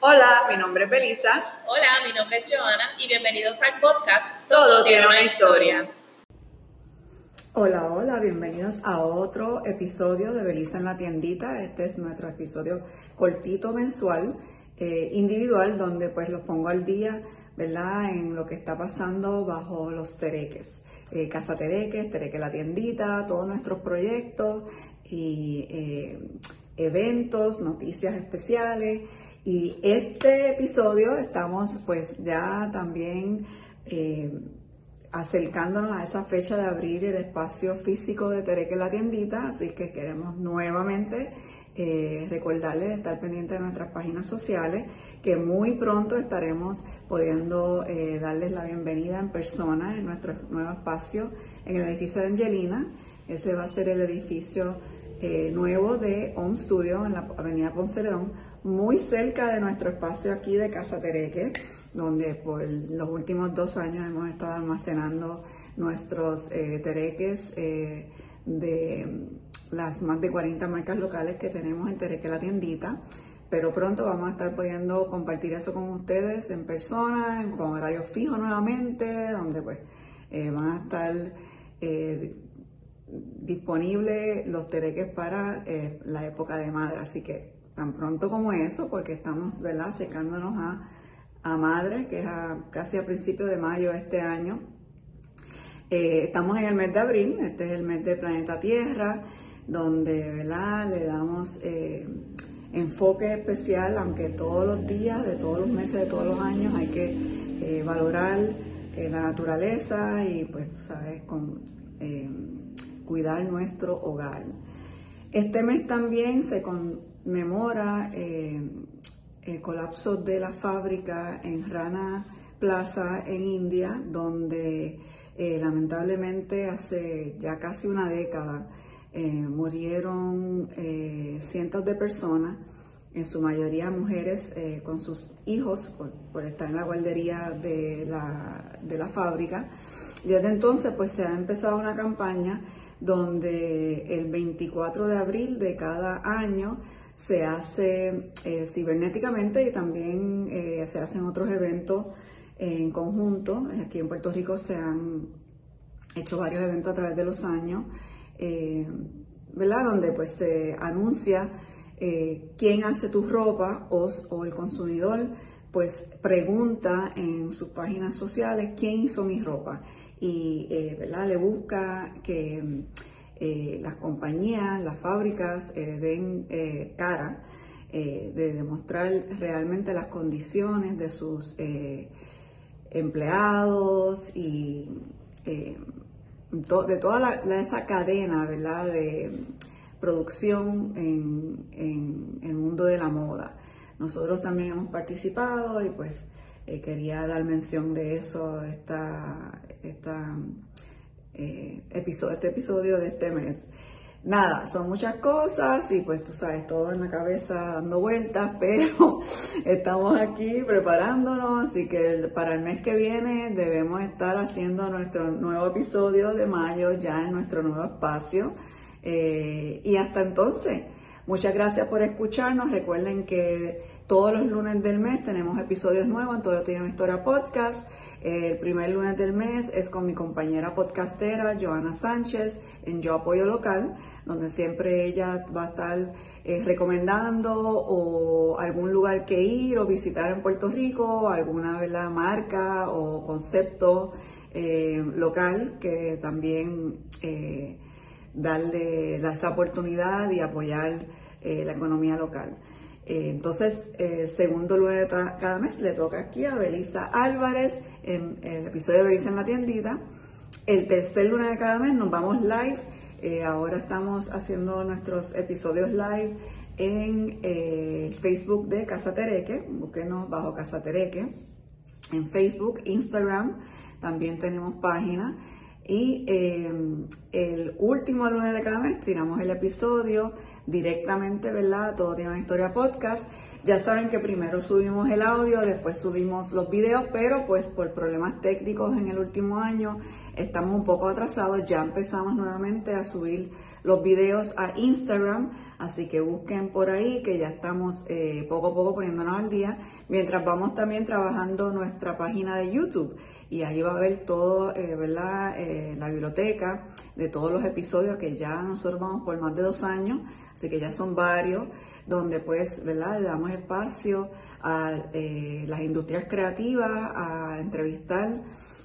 Hola, mi nombre es Belisa. Hola, mi nombre es Joana y bienvenidos al podcast Todo, tiene una historia. Hola, hola, bienvenidos a otro episodio de Belisa en la tiendita. Este es nuestro episodio cortito mensual, eh, individual, donde pues los pongo al día, ¿verdad? En lo que está pasando bajo los tereques. Eh, Casa Tereques, Tereque la tiendita, todos nuestros proyectos y eh, eventos, noticias especiales. Y este episodio estamos pues ya también eh, acercándonos a esa fecha de abrir el espacio físico de Tereque la tiendita, así que queremos nuevamente eh, recordarles estar pendientes de nuestras páginas sociales, que muy pronto estaremos pudiendo eh, darles la bienvenida en persona en nuestro nuevo espacio en el edificio de Angelina. Ese va a ser el edificio eh, nuevo de Home Studio en la avenida Ponce León, muy cerca de nuestro espacio aquí de Casa Tereque, donde por los últimos dos años hemos estado almacenando nuestros eh, tereques eh, de las más de 40 marcas locales que tenemos en Tereque la tiendita. Pero pronto vamos a estar pudiendo compartir eso con ustedes en persona, con horario fijo nuevamente, donde pues van a estar disponibles los tereques para eh, la época de madre. Así que tan pronto como eso, porque estamos ¿verdad? secándonos a, a madre, que es casi a principios de mayo de este año. Eh, estamos en el mes de abril, este es el mes de Planeta Tierra, donde ¿verdad? le damos eh, enfoque especial, aunque todos los días, de todos los meses, de todos los años hay que valorar la naturaleza y pues, sabes, con cuidar nuestro hogar. Este mes también se conmemora eh, el colapso de la fábrica en Rana Plaza en India, donde eh, lamentablemente hace ya casi una década eh, murieron cientos de personas, en su mayoría mujeres con sus hijos por, estar en la guardería de la, de la fábrica. Desde entonces pues se ha empezado una campaña donde el 24 de abril de cada año se hace eh, cibernéticamente y también eh, se hacen otros eventos en conjunto. Aquí en Puerto Rico se han hecho varios eventos a través de los años, eh, ¿verdad? Donde pues se anuncia quién hace tu ropa o, el consumidor pues pregunta en sus páginas sociales quién hizo mi ropa y eh, ¿verdad? le busca que eh, las compañías, las fábricas eh, den cara de demostrar realmente las condiciones de sus empleados y de toda esa cadena ¿verdad? de producción en, en el mundo de la moda. Nosotros también hemos participado y pues eh, quería dar mención de eso, esta, esta eh, episodio, este episodio de este mes. Nada, son muchas cosas y pues tú sabes, todo en la cabeza dando vueltas, pero estamos aquí preparándonos, así que para el mes que viene debemos estar haciendo nuestro nuevo episodio de mayo ya en nuestro nuevo espacio. Eh, y hasta entonces, muchas gracias por escucharnos. Recuerden que todos los lunes del mes tenemos episodios nuevos en Todo Tiene una Historia Podcast. El primer lunes del mes es con mi compañera podcastera Joana Sánchez en Yo Apoyo Local, donde siempre ella va a estar eh, recomendando o algún lugar que ir o visitar en Puerto Rico, alguna marca o concepto eh, local que también eh, darle esa oportunidad y apoyar la economía local. Eh, entonces, el segundo lunes cada mes le toca aquí a Belisa Álvarez en, el episodio de Belisa en la tiendita. El tercer lunes de cada mes nos vamos live. Eh, ahora estamos haciendo nuestros episodios live en eh, Facebook de Casa Tereque. Búsquenos bajo Casa Tereque. En Facebook, Instagram, también tenemos página. Y el último lunes de cada mes tiramos el episodio directamente, ¿verdad? Todo tiene una historia podcast. Ya saben que primero subimos el audio, después subimos los videos, pero pues por problemas técnicos en el último año estamos un poco atrasados. Ya empezamos nuevamente a subir los videos a Instagram, así que busquen por ahí que ya estamos eh, poco a poco poniéndonos al día, mientras vamos también trabajando nuestra página de YouTube y ahí va a ver todo, eh, ¿verdad? Eh, la biblioteca de todos los episodios que ya nosotros vamos por más de dos años, así que ya son varios, donde pues, ¿verdad? Le damos espacio a las industrias creativas, a entrevistar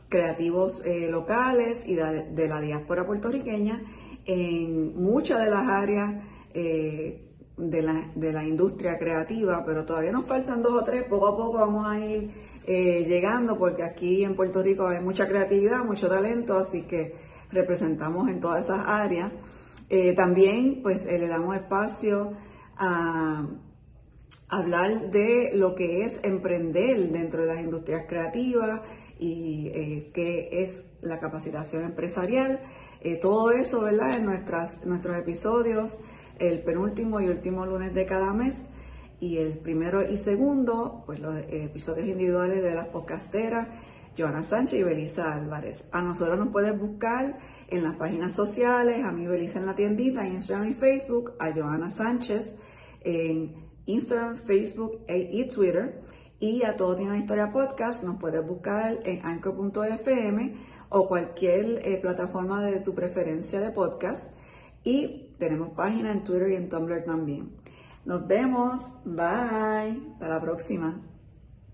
creativos locales y de la diáspora puertorriqueña en muchas de las áreas eh, de, la, de, la, industria creativa, pero todavía nos faltan dos o tres, poco a poco vamos a ir eh, llegando porque aquí en Puerto Rico hay mucha creatividad, mucho talento, así que representamos en todas esas áreas. Eh, también pues le damos espacio a hablar de lo que es emprender dentro de las industrias creativas y qué es la capacitación empresarial. Eh, todo eso, ¿verdad? En nuestras, nuestros episodios, el penúltimo y último lunes de cada mes. Y el primero y segundo, pues los episodios individuales de las podcasteras, Joana Sánchez y Belisa Álvarez. A nosotros nos puedes buscar en las páginas sociales, a mí Belisa en la tiendita, Instagram y Facebook, a Joana Sánchez en Instagram, Facebook e, y Twitter. Y a Todo Tiene una Historia Podcast nos puedes buscar en anchor.fm o cualquier eh, plataforma de tu preferencia de podcast. Y tenemos página en Twitter y en Tumblr también. Nos vemos. Bye. Hasta la próxima.